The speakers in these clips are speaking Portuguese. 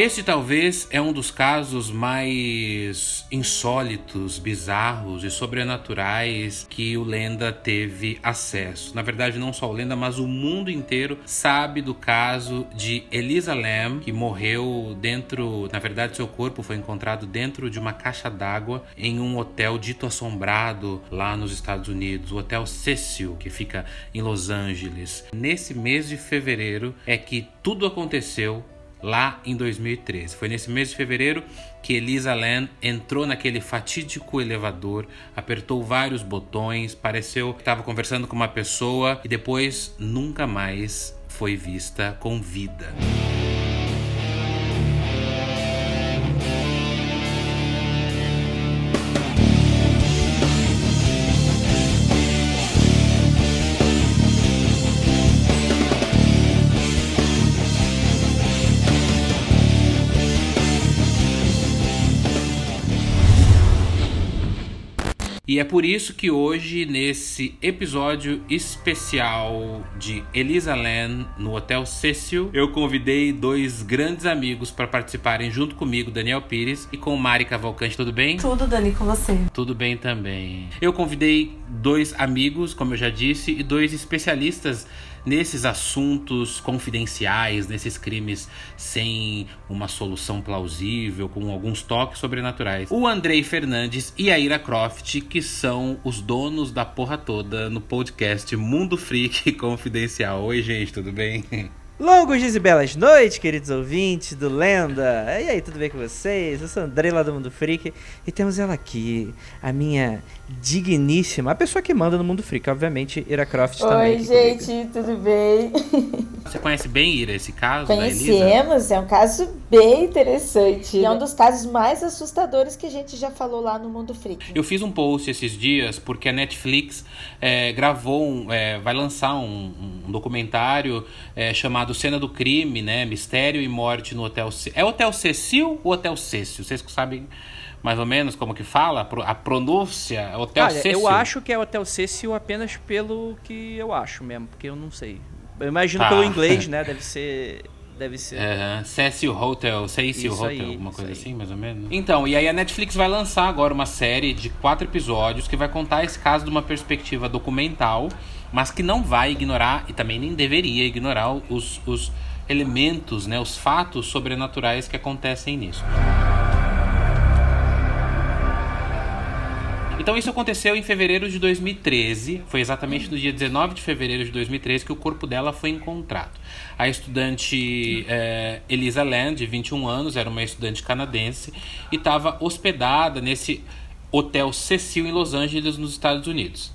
Este talvez é um dos casos mais insólitos, bizarros e sobrenaturais que o Lenda teve acesso. Na verdade, não só o Lenda, mas o mundo inteiro sabe do caso de Elisa Lam, que morreu dentro, na verdade, seu corpo foi encontrado dentro de uma caixa d'água em um hotel dito assombrado lá nos Estados Unidos, o Hotel Cecil, que fica em Los Angeles. Nesse mês de fevereiro é que tudo aconteceu lá em 2013. Foi nesse mês de fevereiro que Elisa Lam entrou naquele fatídico elevador, apertou vários botões, pareceu que estava conversando com uma pessoa e depois nunca mais foi vista com vida. E é por isso que hoje, nesse episódio especial de Elisa Lam no Hotel Cecil, eu convidei dois grandes amigos para participarem junto comigo, Daniel Pires e com Mari Cavalcante. Tudo bem? Tudo, Dani, com você. Tudo bem também. Eu convidei dois amigos, como eu já disse, e dois especialistas nesses assuntos confidenciais, nesses crimes sem uma solução plausível, com alguns toques sobrenaturais. O Andrei Fernandes e a Ira Croft, que são os donos da porra toda no podcast Mundo Freak Confidencial. Oi, gente, tudo bem? Longos dias e belas noites, queridos ouvintes do Lenda. E aí, tudo bem com vocês? Eu sou Andrei lá do Mundo Freak e temos ela aqui, a minha digníssima, a pessoa que manda no Mundo Freak, obviamente, Ira Croft Oi, também. Oi, gente, comigo. tudo bem? Você conhece bem, Ira, esse caso Conhecemos, é um caso bem interessante. E é um dos casos mais assustadores que a gente já falou lá no Mundo Freak. Eu fiz um post esses dias porque a Netflix é, gravou, um, é, vai lançar um, um documentário é, chamado Cena do Crime, né? Mistério e Morte no Hotel... C... É Hotel Cecil ou Hotel Cecil? Vocês sabem mais ou menos como que fala? A pronúncia? Hotel Olha, Cecil? eu acho que é Hotel Cecil apenas pelo que eu acho mesmo, porque eu não sei. Eu imagino tá. pelo inglês, né? Deve ser deve ser. Uhum. Cecil Hotel, Cecil Hotel, aí, alguma coisa assim, mais ou menos. Então, e aí a Netflix vai lançar agora uma série de quatro episódios que vai contar esse caso de uma perspectiva documental, mas que não vai ignorar, e também nem deveria ignorar, os, os elementos, né, os fatos sobrenaturais que acontecem nisso. Então isso aconteceu em fevereiro de 2013, foi exatamente no dia 19 de fevereiro de 2013 que o corpo dela foi encontrado. A estudante é, Elisa Land, de 21 anos, era uma estudante canadense e estava hospedada nesse hotel Cecil em Los Angeles, nos Estados Unidos.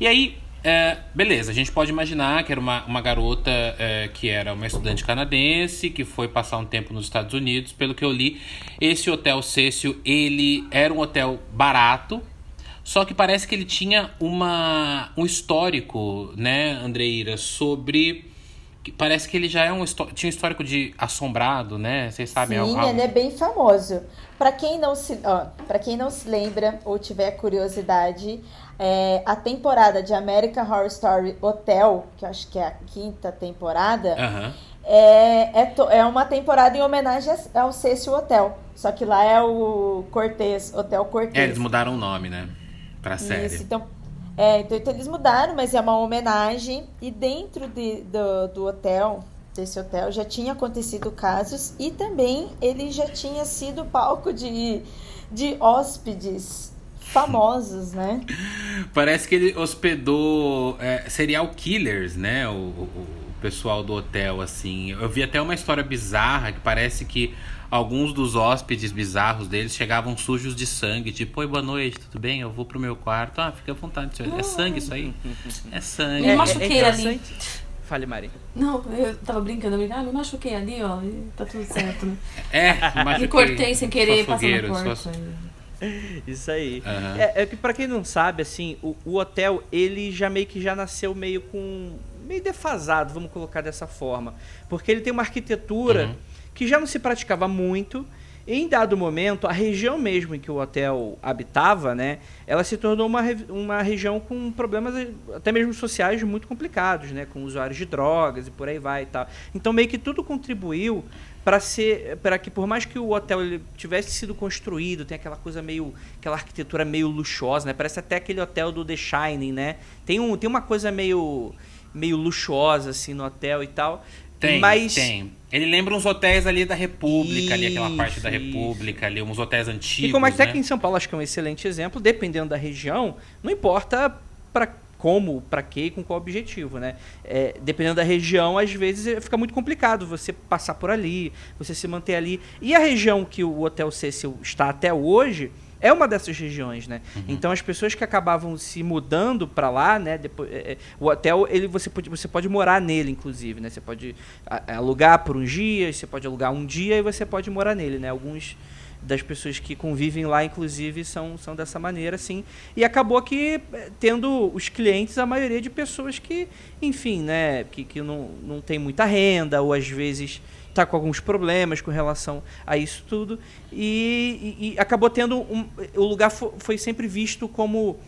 E aí, é, beleza, a gente pode imaginar que era uma, uma garota é, que era uma estudante canadense, que foi passar um tempo nos Estados Unidos. Pelo que eu li, esse hotel Cecil, ele era um hotel barato, só que parece que ele tinha uma, um histórico, né, Andreira, sobre. Parece que ele já é um, tinha um histórico de assombrado, né? Vocês sabem Sim, algo? ele é bem famoso. Para quem não se, para quem não se lembra ou tiver curiosidade, é, a temporada de American Horror Story Hotel, que eu acho que é a quinta temporada, uhum. é, é, é, uma temporada em homenagem ao Cecil Hotel. Só que lá é o Cortez, Hotel Cortez. É, eles mudaram o nome, né? Pra série. Isso, então, é, então, então, eles mudaram, mas é uma homenagem. E dentro de, do, do hotel, desse hotel, já tinha acontecido casos. E também ele já tinha sido palco de, de hóspedes famosos, né? Parece que ele hospedou é, serial killers, né? O, o, o, pessoal do hotel, assim. Eu vi até uma história bizarra que parece que alguns dos hóspedes bizarros deles chegavam sujos de sangue, tipo, oi, boa noite, tudo bem? Eu vou pro meu quarto. Ah, fica à vontade, senhor. É sangue isso aí? É sangue. Me machuquei é, é ali. Fale, Mari. Não, eu tava brincando, eu ah, me machuquei ali, ó, e tá tudo certo, né? É, machuquei. Me cortei sem querer, passando na porta. Isso aí. Uhum. É, é, que para quem não sabe, assim, o, o, hotel ele já meio que já nasceu meio com meio defasado, vamos colocar dessa forma, porque ele tem uma arquitetura uhum. que já não se praticava muito. Em dado momento, a região mesmo em que o hotel habitava, né, ela se tornou uma, uma região com problemas até mesmo sociais muito complicados, né, com usuários de drogas e por aí vai e tal. Então meio que tudo contribuiu para ser para que por mais que o hotel ele tivesse sido construído tem aquela coisa meio aquela arquitetura meio luxuosa né? Parece até aquele hotel do The Shining né? Tem um tem uma coisa meio meio luxuosa assim no hotel e tal. Tem mas tem. Ele lembra uns hotéis ali da República Isso, ali aquela parte da República ali uns hotéis antigos e como até né? que em São Paulo acho que é um excelente exemplo dependendo da região não importa para como, para quê e com qual objetivo, né? É, dependendo da região, às vezes fica muito complicado você passar por ali, você se manter ali. E a região que o Hotel Cecil está até hoje é uma dessas regiões, né? Uhum. Então as pessoas que acabavam se mudando para lá, né? Depois, é, é, o hotel ele você pode você pode morar nele, inclusive, né? Você pode alugar por uns dias, você pode alugar um dia e você pode morar nele, né? Alguns das pessoas que convivem lá, inclusive, são, são dessa maneira, sim. E acabou que, eh, tendo os clientes, a maioria de pessoas que, enfim, né, que, que não, não tem muita renda, ou às vezes está com alguns problemas com relação a isso tudo. E, e, e acabou tendo. Um, o lugar foi, sempre visto como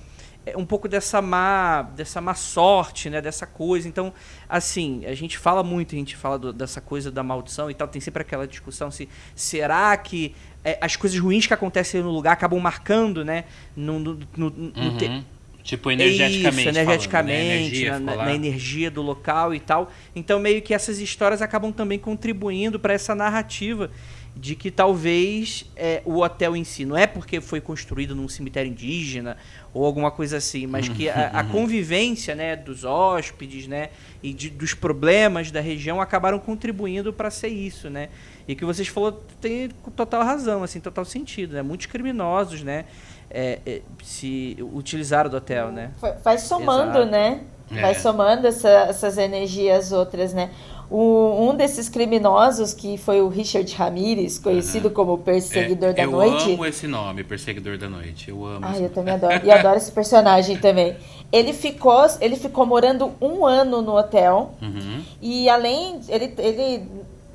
um pouco dessa má, dessa má sorte, né, dessa coisa. Então, assim, a gente fala muito, a gente fala do, dessa coisa da maldição e tal, tem sempre aquela discussão se será que é, as coisas ruins que acontecem no lugar acabam marcando, né, no, no, no, uhum. te... Tipo, energeticamente. Isso, energeticamente, falando, né? na, na, energia do local e tal. Então, meio que essas histórias acabam também contribuindo para essa narrativa de que talvez é, o hotel em si não é porque foi construído num cemitério indígena ou alguma coisa assim, mas que a, a uhum. convivência né, dos hóspedes né, e de, dos problemas da região acabaram contribuindo para ser isso, né? E que vocês falou tem total razão, assim, total sentido, né? Muitos criminosos, né, é, é, se utilizaram do hotel, né? Vai somando, Exato. né? Vai é. somando essa, essas energias outras, né? O, um desses criminosos, que foi o Richard Ramirez, conhecido uhum. como Perseguidor é, da eu Noite. Eu amo esse nome, Perseguidor da Noite. Eu amo. Ah, eu também adoro. E adoro esse personagem também. Ele ficou, ele ficou morando um ano no hotel. Uhum. E além, ele, ele,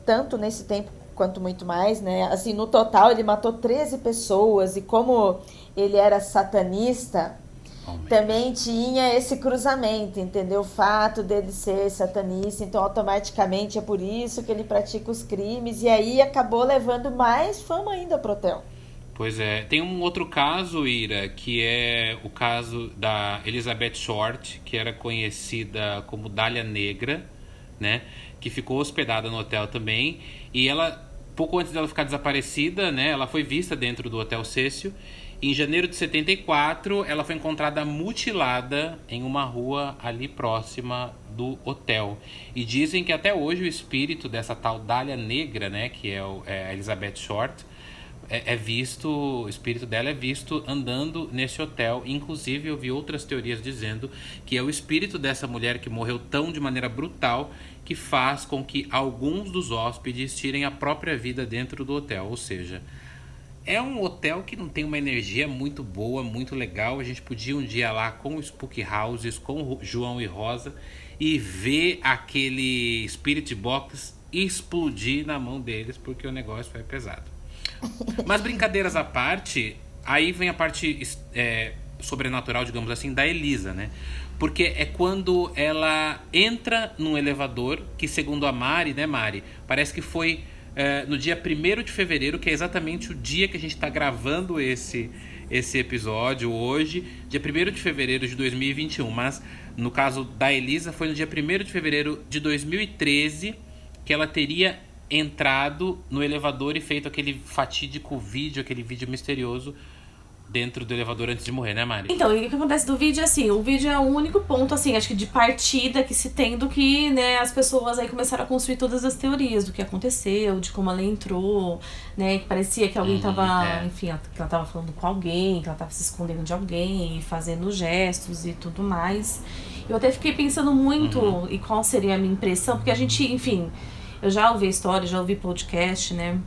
tanto nesse tempo quanto muito mais, né? Assim, no total ele matou 13 pessoas. E como ele era satanista, também tinha esse cruzamento, entendeu? O fato dele ser satanista, então automaticamente é por isso que ele pratica os crimes, e aí acabou levando mais fama ainda pro hotel. Pois é. Tem um outro caso, Ira, que é o caso da Elizabeth Short, que era conhecida como Dália Negra, né? Que ficou hospedada no hotel também. E ela, pouco antes dela ficar desaparecida, né? Ela foi vista dentro do Hotel Cécio em janeiro de 74, ela foi encontrada mutilada em uma rua ali próxima do hotel. E dizem que até hoje o espírito dessa tal Dália Negra, né, que é, o, é a Elizabeth Short, é, é, visto, o espírito dela é visto andando nesse hotel. Inclusive, eu vi outras teorias dizendo que é o espírito dessa mulher que morreu tão de maneira brutal que faz com que alguns dos hóspedes tirem a própria vida dentro do hotel. Ou seja, é um hotel que não tem uma energia muito boa, muito legal. A gente podia um dia lá com o Spook Houses, com o João e Rosa e ver aquele Spirit Box explodir na mão deles, porque o negócio foi pesado. Mas brincadeiras à parte, aí vem a parte é, sobrenatural, digamos assim, da Elisa, né? Porque é quando ela entra num elevador, que segundo a Mari, né, Mari? Parece que foi é, no dia 1 de fevereiro, que é exatamente o dia que a gente está gravando esse, esse episódio hoje, dia 1 de fevereiro de 2021. Mas no caso da Elisa, foi no dia 1 de fevereiro de 2013 que ela teria entrado no elevador e feito aquele fatídico vídeo, aquele vídeo misterioso dentro do elevador antes de morrer, né, Mari? Então, o que acontece do vídeo é assim, o vídeo é o único ponto, assim, acho que de partida que se tem do que, né, as pessoas aí começaram a construir todas as teorias do que aconteceu, de como ela entrou, né, que parecia que alguém uhum, tava, é. enfim, que ela tava falando com alguém, que ela tava se escondendo de alguém, fazendo gestos e tudo mais. Eu até fiquei pensando muito uhum. e qual seria a minha impressão, porque a gente, enfim, eu já ouvi história, já ouvi podcast, né,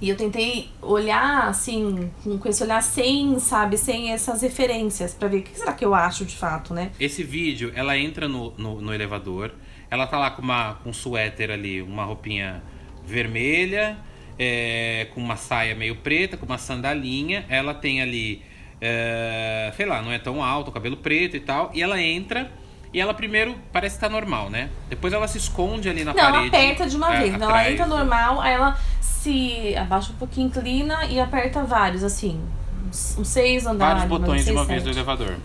e eu tentei olhar, assim, com esse olhar sem, sabe, sem essas referências, para ver o que será que eu acho de fato, né? Esse vídeo, ela entra no, no, no elevador, ela tá lá com, uma, com um suéter ali, uma roupinha vermelha, é, com uma saia meio preta, com uma sandalinha. Ela tem ali, é, sei lá, não é tão alto, cabelo preto e tal. E ela entra E ela primeiro parece estar normal, né? Depois ela se esconde ali na não, parede. Não, aperta de uma é, vez. Não, ela entra normal, aí ela se abaixa um pouquinho, inclina e aperta vários, assim. Uns seis andares. Vários botões de uma sete. vez do elevador.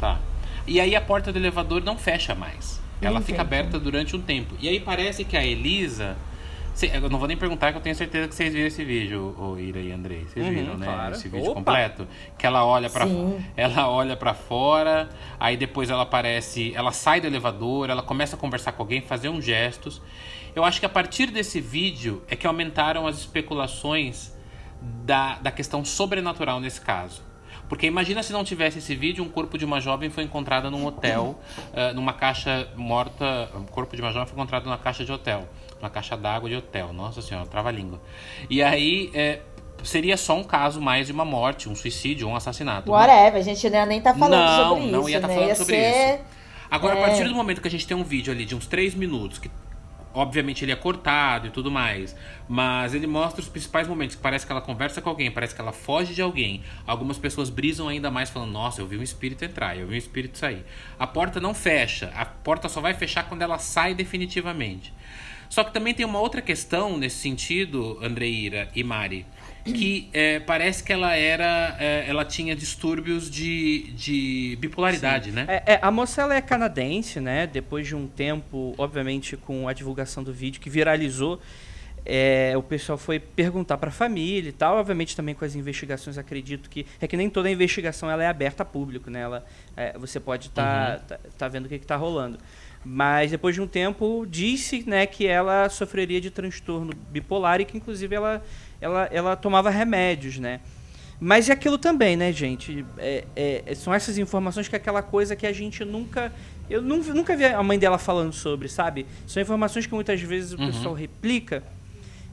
Tá. E aí a porta do elevador não fecha mais. Ela fica aberta durante um tempo. E aí parece que a Elisa eu não vou nem perguntar que eu tenho certeza que vocês viram esse vídeo, o Ira e Andrei. Vocês uhum, viram, né? Claro. Esse vídeo Opa. completo. Que ela olha para ela olha para fora, aí depois ela aparece, ela sai do elevador, ela começa a conversar com alguém, fazer uns gestos. Eu acho que a partir desse vídeo é que aumentaram as especulações da, da questão sobrenatural nesse caso. Porque imagina se não tivesse esse vídeo, um corpo de uma jovem foi encontrado num hotel, uh, numa caixa morta, um corpo de uma jovem foi encontrado numa caixa de hotel uma caixa d'água de hotel. Nossa senhora, trava-língua. E aí, é, seria só um caso mais de uma morte, um suicídio, um assassinato. Whatever, a gente nem tá falando não, sobre isso. Não, ia estar tá falando ia sobre ser... isso. Agora, é... a partir do momento que a gente tem um vídeo ali de uns 3 minutos, que obviamente ele é cortado e tudo mais, mas ele mostra os principais momentos, que parece que ela conversa com alguém, parece que ela foge de alguém. Algumas pessoas brisam ainda mais falando: "Nossa, eu vi um espírito entrar, eu vi um espírito sair". A porta não fecha, a porta só vai fechar quando ela sai definitivamente. Só que também tem uma outra questão nesse sentido, Andreira e Mari, que é, parece que ela era, é, ela tinha distúrbios de, de bipolaridade, Sim. né? É, é, a moça ela é canadense, né? Depois de um tempo, obviamente, com a divulgação do vídeo que viralizou, é, o pessoal foi perguntar para a família e tal. Obviamente também com as investigações, acredito que é que nem toda investigação ela é aberta a público, né? Ela, é, você pode estar tá, uhum. tá, tá, vendo o que está rolando. Mas depois de um tempo disse né, que ela sofreria de transtorno bipolar e que inclusive ela, ela, ela tomava remédios, né? Mas é aquilo também, né, gente? É, é, são essas informações que é aquela coisa que a gente nunca. Eu nunca vi a mãe dela falando sobre, sabe? São informações que muitas vezes o uhum. pessoal replica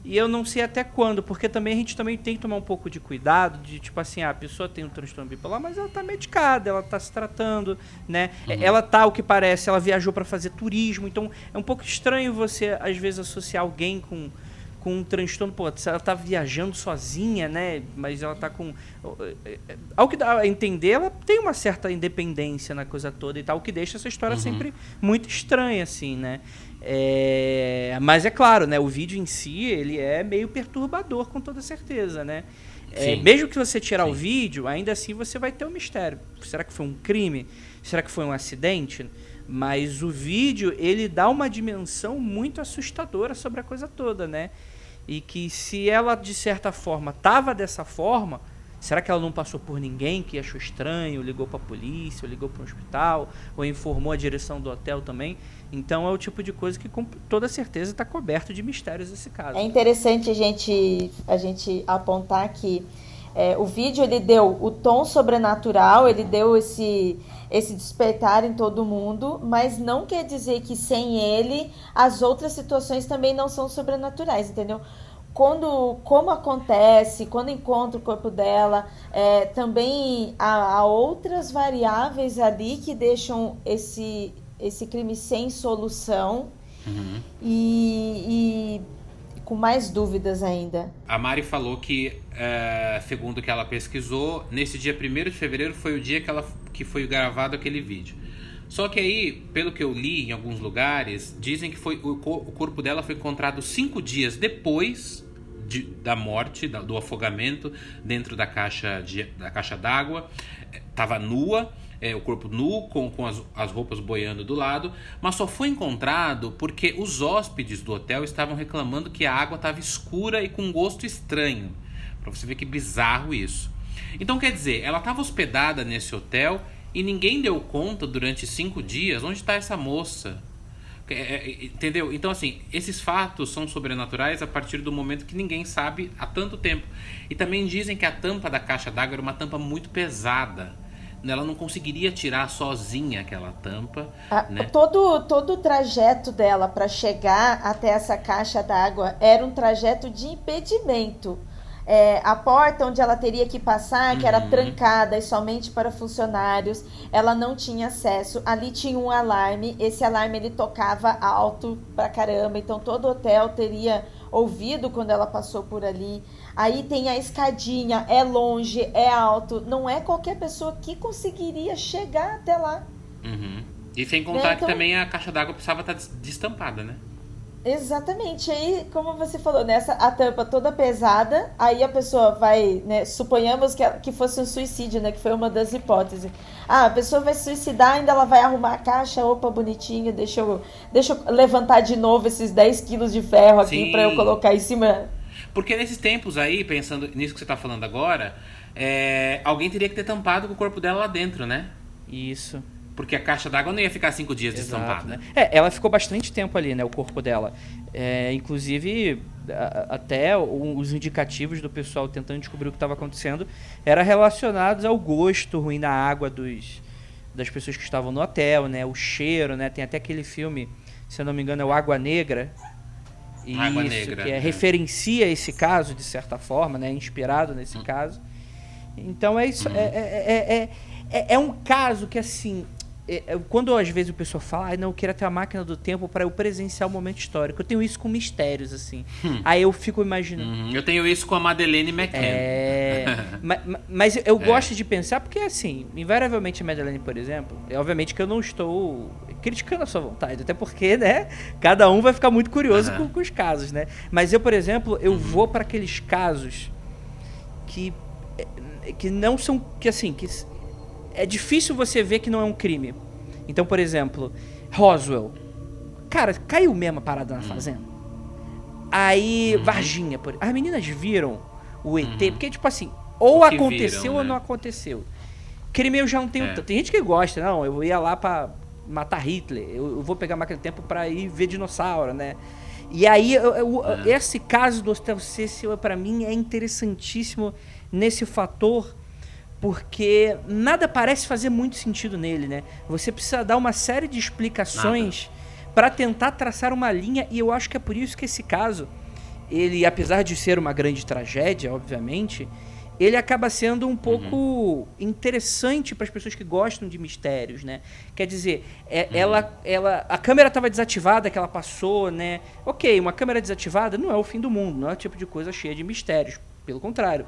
e eu não sei até quando, porque também a gente também tem que tomar um pouco de cuidado, de tipo assim, ah, a pessoa tem um transtorno bipolar, mas ela tá medicada, ela tá se tratando, né? Uhum. Ela tá, o que parece, ela viajou para fazer turismo, então é um pouco estranho você, às vezes, associar alguém com, com um transtorno, pô, ela tá viajando sozinha, né? Mas ela tá com. Ao que dá a entender, ela tem uma certa independência na coisa toda e tal, o que deixa essa história uhum. sempre muito estranha, assim, né? É, mas é claro, né? O vídeo em si ele é meio perturbador com toda certeza, né? É, mesmo que você tirar Sim. o vídeo, ainda assim você vai ter um mistério. Será que foi um crime? Será que foi um acidente? Mas o vídeo ele dá uma dimensão muito assustadora sobre a coisa toda, né? E que se ela de certa forma tava dessa forma, Será que ela não passou por ninguém que achou estranho, ligou para a polícia, ou ligou para um hospital, ou informou a direção do hotel também? Então é o tipo de coisa que com toda certeza está coberto de mistérios esse caso. É interessante a gente, a gente apontar que é, o vídeo ele deu o tom sobrenatural, ele deu esse, esse despertar em todo mundo, mas não quer dizer que sem ele as outras situações também não são sobrenaturais, entendeu? Quando como acontece, quando encontra o corpo dela, é, também há, há, outras variáveis ali que deixam esse, esse crime sem solução uhum. e, e, com mais dúvidas ainda. A Mari falou que, é, segundo que ela pesquisou, nesse dia 1 de fevereiro foi o dia que, ela, que foi gravado aquele vídeo. Só que aí, pelo que eu li em alguns lugares, dizem que foi o, o corpo dela foi encontrado cinco dias depois de, da morte, da, do afogamento dentro da caixa de, da caixa d'água. Estava nua, é, o corpo nu, com, com as, as roupas boiando do lado, mas só foi encontrado porque os hóspedes do hotel estavam reclamando que a água estava escura e com gosto estranho. Para você ver que bizarro isso. Então quer dizer, ela estava hospedada nesse hotel e ninguém deu conta durante cinco dias onde está essa moça. É, é, entendeu? Então, assim, esses fatos são sobrenaturais a partir do momento que ninguém sabe há tanto tempo. E também dizem que a tampa da caixa d'água era uma tampa muito pesada. Ela não conseguiria tirar sozinha aquela tampa. Ah, né? todo, todo o trajeto dela para chegar até essa caixa d'água era um trajeto de impedimento é, a porta onde ela teria que passar, que era uhum. trancada e somente para funcionários, ela não tinha acesso. Ali tinha um alarme, esse alarme ele tocava alto pra caramba, então todo hotel teria ouvido quando ela passou por ali. Aí tem a escadinha, é longe, é alto, não é qualquer pessoa que conseguiria chegar até lá. Uhum. E sem contar né? então... que também a caixa d'água precisava estar destampada, né? Exatamente. Aí, como você falou, nessa a tampa toda pesada, aí a pessoa vai, né, suponhamos que, que fosse um suicídio, né, que foi uma das hipóteses. Ah, a pessoa vai se suicidar, ainda ela vai arrumar a caixa, opa, bonitinho, deixa eu, deixa eu levantar de novo esses 10 quilos de ferro aqui para eu colocar em cima. Porque nesses tempos aí, pensando nisso que você está falando agora, é, alguém teria que ter tampado com o corpo dela lá dentro, né? Isso. Porque a caixa d'água não ia ficar cinco dias Exato, destampada. Né? É, ela ficou bastante tempo ali, né? O corpo dela. É, inclusive, a, até os indicativos do pessoal tentando descobrir o que estava acontecendo eram relacionados ao gosto ruim da água dos, das pessoas que estavam no hotel, né? O cheiro, né? Tem até aquele filme, se eu não me engano, é o Água Negra. Água Isso, Negra. Que é, referencia esse caso, de certa forma, né? Inspirado nesse hum. caso. Então é isso. Hum. É, é, é, é, um caso que, assim, é, é, quando às vezes o pessoal fala, ah, não, eu queria ter a máquina do tempo para eu presenciar o momento histórico. Eu tenho isso com mistérios, assim. Hum. Aí eu fico imaginando. Uhum. Eu tenho isso com a Madeleine McCann. É. mas, mas, eu é. gosto de pensar, porque assim, invariavelmente a Madeleine, por exemplo, é obviamente que eu não estou criticando a sua vontade, até porque, né, cada um vai ficar muito curioso uhum. com, com, os casos, né? Mas eu, por exemplo, eu uhum. vou para aqueles casos que que não são que assim, que é difícil você ver que não é um crime. Então, por exemplo, Roswell. Cara, caiu mesmo a parada na hum. fazenda. Aí, uhum. Varginha, por... as meninas viram o ET, uhum. porque, tipo assim, ou aconteceu viram, ou né? não aconteceu. Crime eu já não tenho é. Tem gente que gosta, não, eu ia lá pra matar Hitler, eu, vou pegar a máquina do tempo pra ir ver dinossauro, né? E aí, eu, eu, é. esse caso do Hostel Cecil, para mim, é interessantíssimo nesse fator porque nada parece fazer muito sentido nele, né? Você precisa dar uma série de explicações para tentar traçar uma linha e eu acho que é por isso que esse caso, ele apesar de ser uma grande tragédia, obviamente, ele acaba sendo um pouco uhum. interessante para as pessoas que gostam de mistérios, né? Quer dizer, é, uhum. ela, ela, a câmera estava desativada, que ela passou, né? Ok, uma câmera desativada não é o fim do mundo, não é o tipo de coisa cheia de mistérios. Pelo contrário,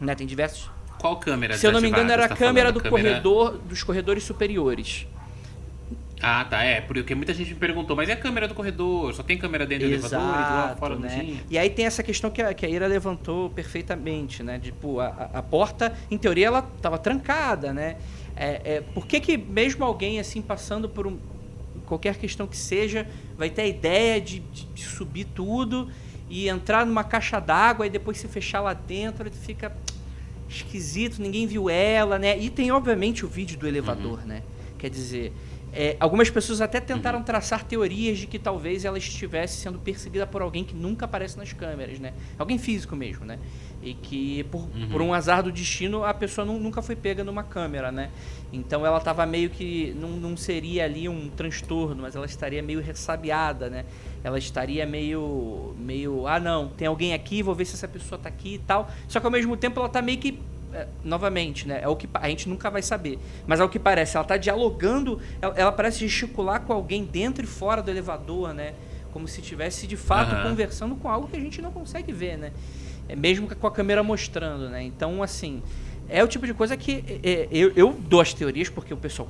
né? Tem diversos qual câmera? Se eu não me engano, era a tá câmera do câmera... corredor, dos corredores superiores. Ah, tá. É, porque muita gente me perguntou, mas é a câmera do corredor? Só tem câmera dentro Exato, do elevador e lá fora né? não tinha? E aí tem essa questão que a, que a Ira levantou perfeitamente, né? Tipo, a, a porta, em teoria, ela estava trancada, né? É, é, por que, que mesmo alguém assim passando por um, qualquer questão que seja, vai ter a ideia de, de, de subir tudo e entrar numa caixa d'água e depois se fechar lá dentro, ele fica esquisito, ninguém viu ela, né? E tem, obviamente, o vídeo do elevador, uhum. né? Quer dizer, é, algumas pessoas até tentaram uhum. traçar teorias de que talvez ela estivesse sendo perseguida por alguém que nunca aparece nas câmeras, né? Alguém físico mesmo, né? E que, por, uhum. por um azar do destino, a pessoa não, nunca foi pega numa câmera, né? Então ela estava meio que. Não, não seria ali um transtorno, mas ela estaria meio ressabiada, né? Ela estaria meio. meio. Ah, não, tem alguém aqui, vou ver se essa pessoa está aqui e tal. Só que ao mesmo tempo ela está meio que é, novamente, né? É o que a gente nunca vai saber. Mas é o que parece. Ela está dialogando, ela, ela, parece gesticular com alguém dentro e fora do elevador, né? Como se estivesse de fato uhum. conversando com algo que a gente não consegue ver, né? É mesmo com a câmera mostrando, né? Então, assim, é o tipo de coisa que é, é eu, eu dou as teorias porque o pessoal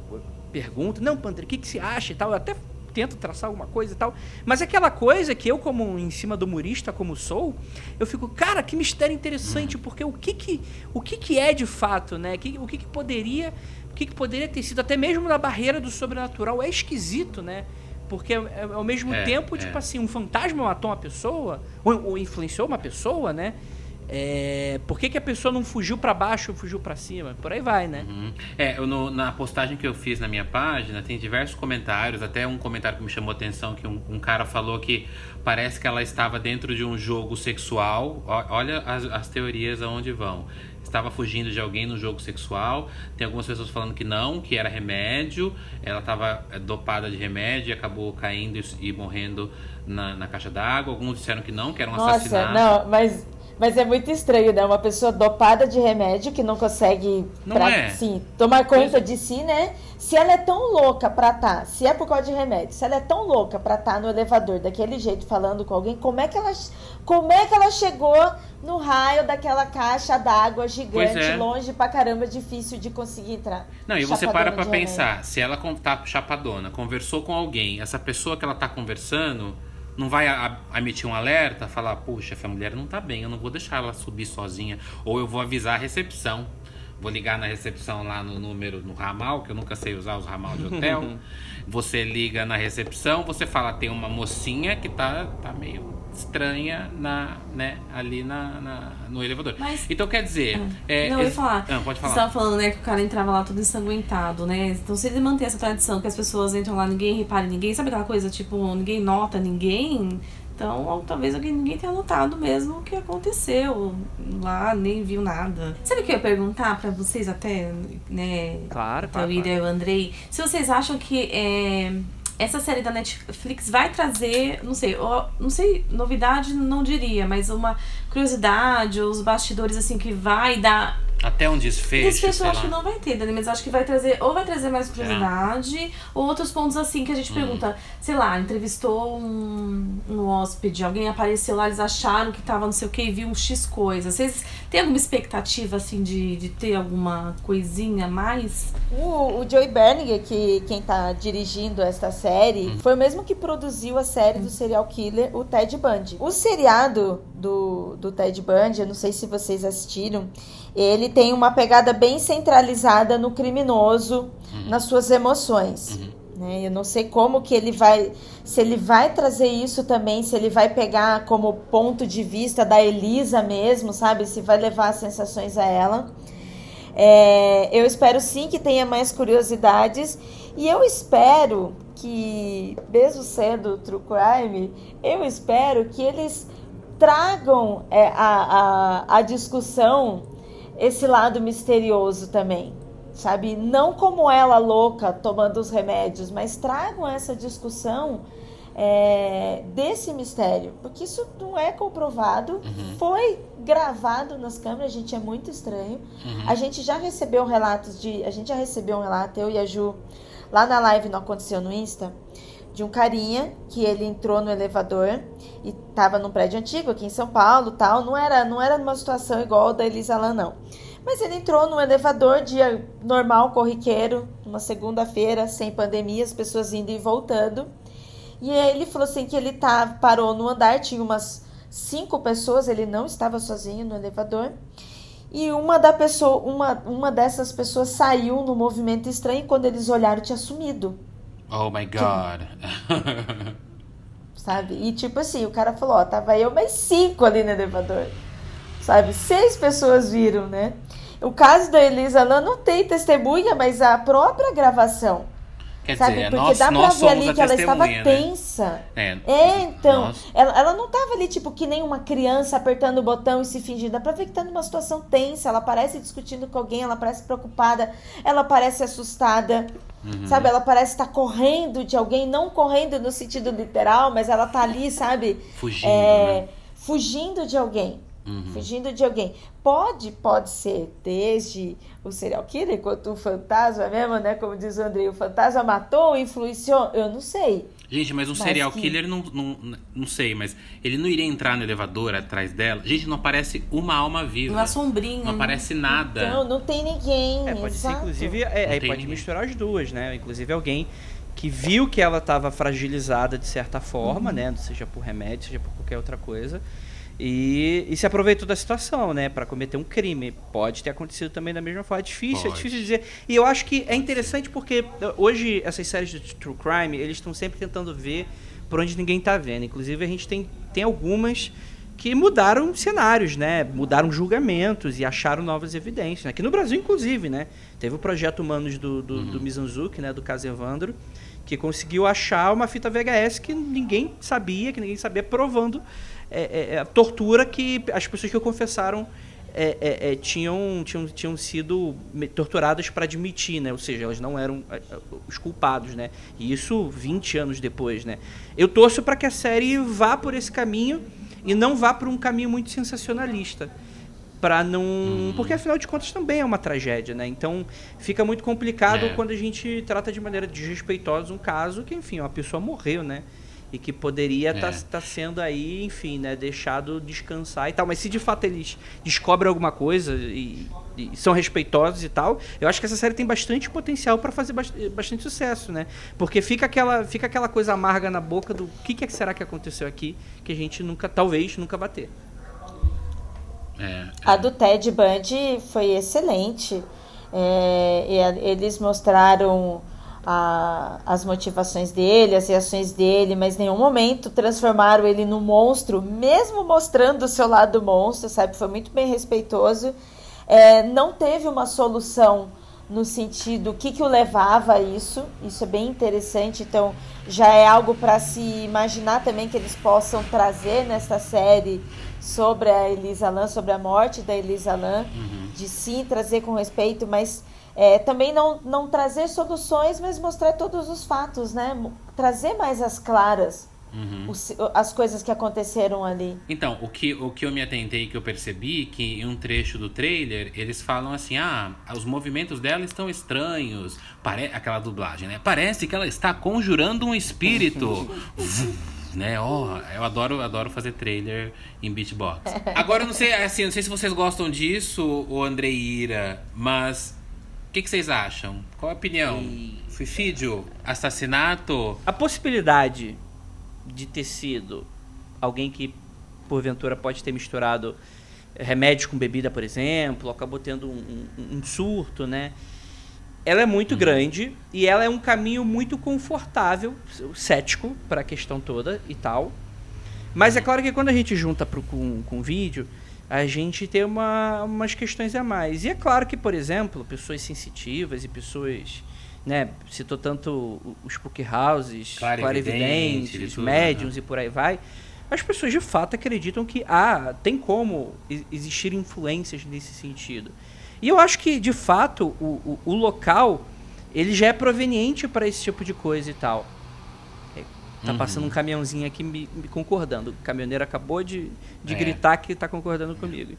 pergunta, não, Pandre, o que, que se acha e tal. Eu até tento traçar alguma coisa e tal. Mas é aquela coisa que eu, como em cima do humorista, como sou, eu fico, cara, que mistério interessante, porque o que que, o que, que é de fato, né? O que, o que, que poderia. O que, que poderia ter sido, até mesmo na barreira do sobrenatural, é esquisito, né? Porque é, é ao mesmo é, tempo, tipo é. assim, um fantasma matou uma pessoa, ou, ou influenciou uma pessoa, né? É, por que, que a pessoa não fugiu para baixo ou fugiu para cima? Por aí vai, né? Uhum. É, eu no, na postagem que eu fiz na minha página, tem diversos comentários, até um comentário que me chamou a atenção, que um, um cara falou que parece que ela estava dentro de um jogo sexual. olha as, as teorias aonde vão estava fugindo de alguém no jogo sexual. Tem algumas pessoas falando que não, que era remédio. Ela estava é, dopada de remédio e acabou caindo e, e morrendo na, na caixa d'água. Alguns disseram que não, que era um Nossa, assassinato. Não, mas Mas é muito estranho, né? Uma pessoa dopada de remédio que não consegue não pra, é. sim, tomar conta de si, né? Se ela é tão louca pra estar, tá, se é por causa de remédio, se ela é tão louca pra estar tá no elevador daquele jeito falando com alguém, como é que ela, como é que ela chegou no raio daquela caixa d'água gigante, é. longe pra caramba, difícil de conseguir entrar? Não, e você para pra pensar, se ela tá chapadona, conversou com alguém, essa pessoa que ela tá conversando não vai emitir um alerta, falar, puxa, essa mulher não tá bem, eu não vou deixar ela subir sozinha. Ou eu vou avisar a recepção. Vou ligar na recepção lá no número, no ramal, que eu nunca sei usar os ramal de hotel. você liga na recepção, você fala, tem uma mocinha que tá, tá meio estranha na, né, ali na, na no elevador. Mas, então quer dizer. Ah, é, não, eu ia falar. Ah, pode falar. Você estava falando, né, que o cara entrava lá todo ensanguentado, né? Então se ele manter essa tradição que as pessoas entram lá, ninguém repara ninguém, sabe aquela coisa, tipo, ninguém nota ninguém. Então, ou, talvez alguém, ninguém tenha notado mesmo o que aconteceu lá, nem viu nada. Sabe o que eu ia perguntar para vocês até, né? Claro, claro. O Ida e o Andrei. Se vocês acham que é, essa série da Netflix vai trazer, não sei, não sei, novidade não diria, mas uma curiosidade, os bastidores assim que vai dar até um desfecho. Desfecho eu acho lá. que não vai ter, Dani, mas acho que vai trazer, ou vai trazer mais curiosidade, é. ou outros pontos assim que a gente hum. pergunta, sei lá, entrevistou um, um hóspede, alguém apareceu lá, eles acharam que tava não sei o que e viu um X coisa. Vocês têm alguma expectativa assim de, de ter alguma coisinha a mais? O, o Joey Berninger, que quem tá dirigindo esta série, hum. foi o mesmo que produziu a série do serial killer, o Ted Bundy. O seriado do, do Ted Bundy, eu não sei se vocês assistiram, ele tem uma pegada bem centralizada no criminoso, uhum. nas suas emoções. Uhum. Né? Eu não sei como que ele vai, se ele vai trazer isso também, se ele vai pegar como ponto de vista da Elisa mesmo, sabe? Se vai levar as sensações a ela. É, eu espero sim que tenha mais curiosidades e eu espero que, mesmo sendo True Crime, eu espero que eles tragam é, a, a, a discussão esse lado misterioso também, sabe? Não como ela louca tomando os remédios, mas tragam essa discussão é, desse mistério, porque isso não é comprovado, uhum. foi gravado nas câmeras, gente, é muito estranho. Uhum. A gente já recebeu relatos de, a gente já recebeu um relato, eu e a Ju, lá na live não aconteceu no Insta, de um carinha que ele entrou no elevador e estava num prédio antigo aqui em São Paulo, tal, não era, não era numa situação igual da Elisa Lam, não. Mas ele entrou no elevador dia normal, corriqueiro, uma segunda-feira, sem pandemia, as pessoas indo e voltando. E aí ele falou assim que ele tá, parou no andar, tinha umas cinco pessoas, ele não estava sozinho no elevador. E uma da pessoa, uma, uma dessas pessoas saiu no movimento estranho e quando eles olharam tinha sumido. Oh my God. sabe? E tipo assim, o cara falou, ó, tava eu mais cinco ali no elevador. Sabe? Seis pessoas viram, né? O caso da Elisa Lam não tem testemunha, mas a própria gravação. Quer sabe? dizer, Porque nós, dá pra ver ali que ela estava né? tensa. É, é então. Ela, ela não estava ali, tipo, que nem uma criança apertando o botão e se fingindo. Dá pra ver que tá numa situação tensa. Ela parece discutindo com alguém, ela parece preocupada, ela parece assustada. Uhum. Sabe, ela parece estar tá correndo de alguém, não correndo no sentido literal, mas ela tá ali, sabe? Fugindo. É, né? Fugindo de alguém. Uhum. Fugindo de alguém. Pode, pode ser desde o serial killer, quanto o fantasma mesmo, né? Como diz o André, o fantasma matou, influenciou, eu não sei. Gente, mas um mas serial que... killer, não, não, não sei, mas ele não iria entrar no elevador atrás dela? Gente, não aparece uma alma viva. Uma sombrinha. Não né? aparece nada. Não, não tem ninguém. É, pode exato. ser, inclusive, é, é, pode ninguém. misturar as duas, né? Inclusive alguém que viu que ela estava fragilizada de certa forma, uhum. né? Seja por remédio, seja por qualquer outra coisa e, e se aproveitou da situação, né, para cometer um crime. Pode ter acontecido também da mesma forma. É difícil, Pode. é difícil dizer. E eu acho que é interessante porque uh, hoje essas séries de true crime, eles estão sempre tentando ver por onde ninguém está vendo. Inclusive a gente tem, tem algumas que mudaram cenários, né? Mudaram julgamentos e acharam novas evidências. Né? Aqui no Brasil, inclusive, né? Teve o projeto Humanos do, do, uhum. do Mizanzuki, né? Do caso Evandro, que conseguiu achar uma fita VHS que ninguém sabia, que ninguém sabia, provando é, é, é, a tortura que as pessoas que confessaram é, é, é, tinham, tinham, tinham sido torturadas para admitir, né? Ou seja, elas não eram os culpados, né? E isso 20 anos depois, né? Eu torço para que a série vá por esse caminho e não vá por um caminho muito sensacionalista para não. Uhum. Porque afinal de contas também é uma tragédia, né? Então fica muito complicado é. quando a gente trata de maneira desrespeitosa um caso que, enfim, uma pessoa morreu, né? E que poderia estar é. tá, tá sendo aí, enfim, né, deixado descansar e tal. Mas se de fato eles descobrem alguma coisa e, e são respeitosos e tal, eu acho que essa série tem bastante potencial para fazer bastante sucesso, né? Porque fica aquela, fica aquela coisa amarga na boca do que, que será que aconteceu aqui que a gente nunca, talvez, nunca vai ter. É, A do Ted Bundy foi excelente. É, eles mostraram a, as motivações dele, as reações dele, mas em nenhum momento transformaram ele no monstro, mesmo mostrando o seu lado monstro, sabe? Foi muito bem respeitoso. É, não teve uma solução no sentido o que, que o levava a isso. Isso é bem interessante. Então, já é algo para se imaginar também que eles possam trazer nessa série sobre a Elisa Lam, sobre a morte da Elisa Lam, uhum. de sim trazer com respeito, mas é, também não, não trazer soluções, mas mostrar todos os fatos, né? Trazer mais as claras uhum. os, as coisas que aconteceram ali. Então, o que, o que eu me atentei, que eu percebi, que em um trecho do trailer, eles falam assim, ah, os movimentos dela estão estranhos, Pare... aquela dublagem, né? Parece que ela está conjurando um espírito. né? Oh, eu adoro, adoro fazer trailer em beatbox. Agora eu não sei, assim, não sei se vocês gostam disso, o André Ira, mas o que, que, vocês acham? Qual a opinião? E... Suicídio? Assassinato? A possibilidade de ter sido alguém que porventura pode ter misturado remédio com bebida, por exemplo, acabou tendo um, um, um surto, né? ela é muito uhum. grande e ela é um caminho muito confortável, cético para a questão toda e tal. Mas é uhum. claro que quando a gente junta pro, com, com vídeo, a gente tem uma, umas questões a mais. E é claro que, por exemplo, pessoas sensitivas e pessoas. Né, citou tanto os spook houses, clarividentes, médiums e por aí vai. As pessoas de fato acreditam que ah, tem como existir influências nesse sentido. E eu acho que, de fato, o, o, o local ele já é proveniente para esse tipo de coisa e tal. Tá uhum. passando um caminhãozinho aqui me, me, concordando. O caminhoneiro acabou de, de é. gritar que está concordando comigo.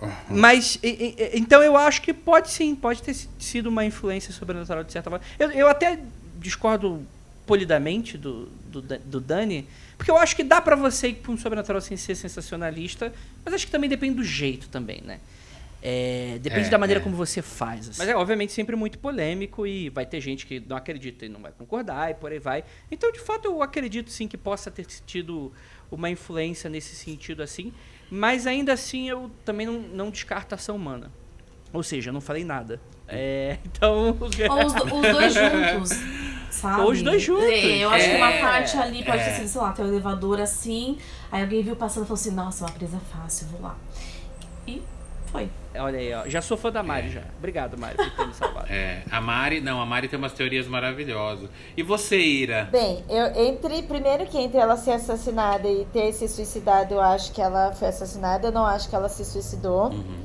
Uhum. Mas, e, e, então eu acho que pode sim, pode ter sido uma influência sobrenatural de certa forma. Eu, eu até discordo polidamente do, do, do Dani, porque eu acho que dá para você ir para um sobrenatural sem ser sensacionalista, mas acho que também depende do jeito também, né? É, depende é, da maneira é. como você faz. Assim. Mas é obviamente sempre muito polêmico e vai ter gente que não acredita e não vai concordar e por aí vai. Então, de fato, eu acredito sim que possa ter tido uma influência nesse sentido assim. Mas ainda assim eu também não, não descarto a ação humana. Ou seja, eu não falei nada. É, então. Ou os, os dois juntos. Sabe? Ou os dois juntos. É, eu acho que uma é, parte ali pode ter é. sido, sei lá, tem um elevador assim, aí alguém viu passando e falou assim, nossa, uma presa fácil, vou lá. E foi. Olha aí, ó. Já sou fã da Mari é. já. Obrigado, Mari, por ter me salvado. É, a Mari, não, a Mari tem umas teorias maravilhosas. E você, Ira? Bem, eu entre primeiro que entre ela ser assassinada e ter se suicidado, eu acho que ela foi assassinada, eu não acho que ela se suicidou. Uhum.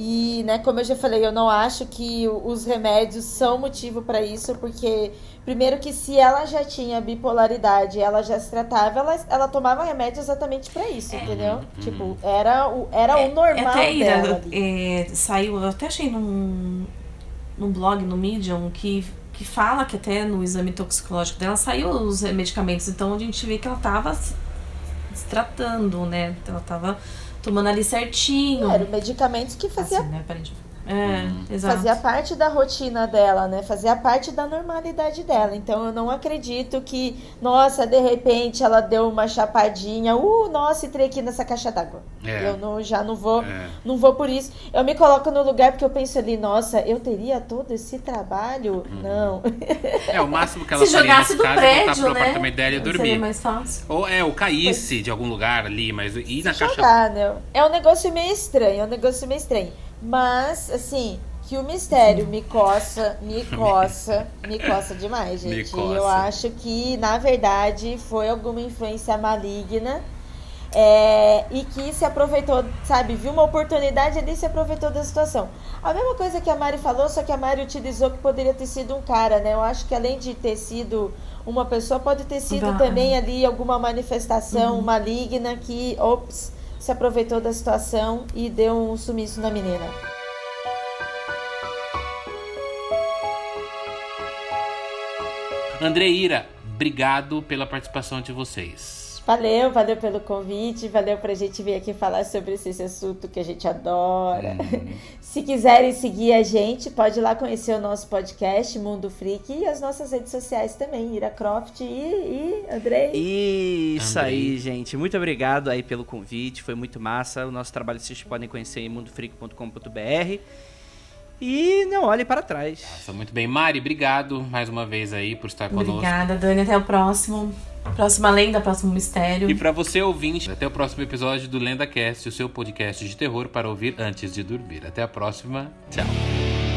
E, né, como eu já falei, eu não acho que os remédios são motivo para isso, porque primeiro que se ela já tinha bipolaridade, ela já se tratava, ela, ela tomava remédio exatamente para isso, é. entendeu? Uhum. Tipo, era o, era é, o normal até dela. É, saiu, eu até achei num, num blog, no Medium, que que fala que até no exame toxicológico dela saiu os medicamentos, então a gente vê que ela tava se tratando, né? Ela tava tomando ali certinho. Eram medicamentos que fazia. Assim, né? É, uhum. exato. Fazia parte da rotina dela, né? Fazia parte da normalidade dela. Então eu não acredito que, nossa, de repente ela deu uma chapadinha, uh, nossa, entrei aqui nessa caixa d'água. É. Eu não, já não vou, é. não vou por isso. Eu me coloco no lugar porque eu penso ali, nossa, eu teria todo esse trabalho? Uhum. Não. É, o máximo que ela Se jogasse do casa prédio, é voltar pro né? apartamento dela e dormir. Seria mais fácil. Ou é, ou caísse de algum lugar ali, mas ir na caixa. Jogar, né? É um negócio meio estranho, é um negócio meio estranho. Mas, assim, que o mistério me coça, me coça, me coça demais, gente. Eu acho que, na verdade, foi alguma influência maligna. É, e que se aproveitou, sabe, viu uma oportunidade ali e se aproveitou da situação. A mesma coisa que a Mari falou, só que a Mari utilizou que poderia ter sido um cara, né? Eu acho que além de ter sido uma pessoa, pode ter sido também ali alguma manifestação uhum. maligna que, ops, se aproveitou da situação e deu um sumiço na menina. Andreira, obrigado pela participação de vocês. Valeu, valeu pelo convite, valeu pra gente vir aqui falar sobre esse assunto que a gente adora. Hum. Se quiserem seguir a gente, pode ir lá conhecer o nosso podcast Mundo Freak e as nossas redes sociais também, Ira Croft e, e Andrei. Isso Andrei. aí, gente. Muito obrigado aí pelo convite, foi muito massa. O nosso trabalho vocês podem conhecer em mundofreak.com.br. E não olhe para trás. Nossa, muito bem. Mari, obrigado mais uma vez aí por estar conosco. Obrigada, Dani. Até o próximo. Próxima lenda, próximo mistério. E para você ouvinte, até o próximo episódio do LendaCast, o seu podcast de terror para ouvir antes de dormir. Até a próxima. Tchau.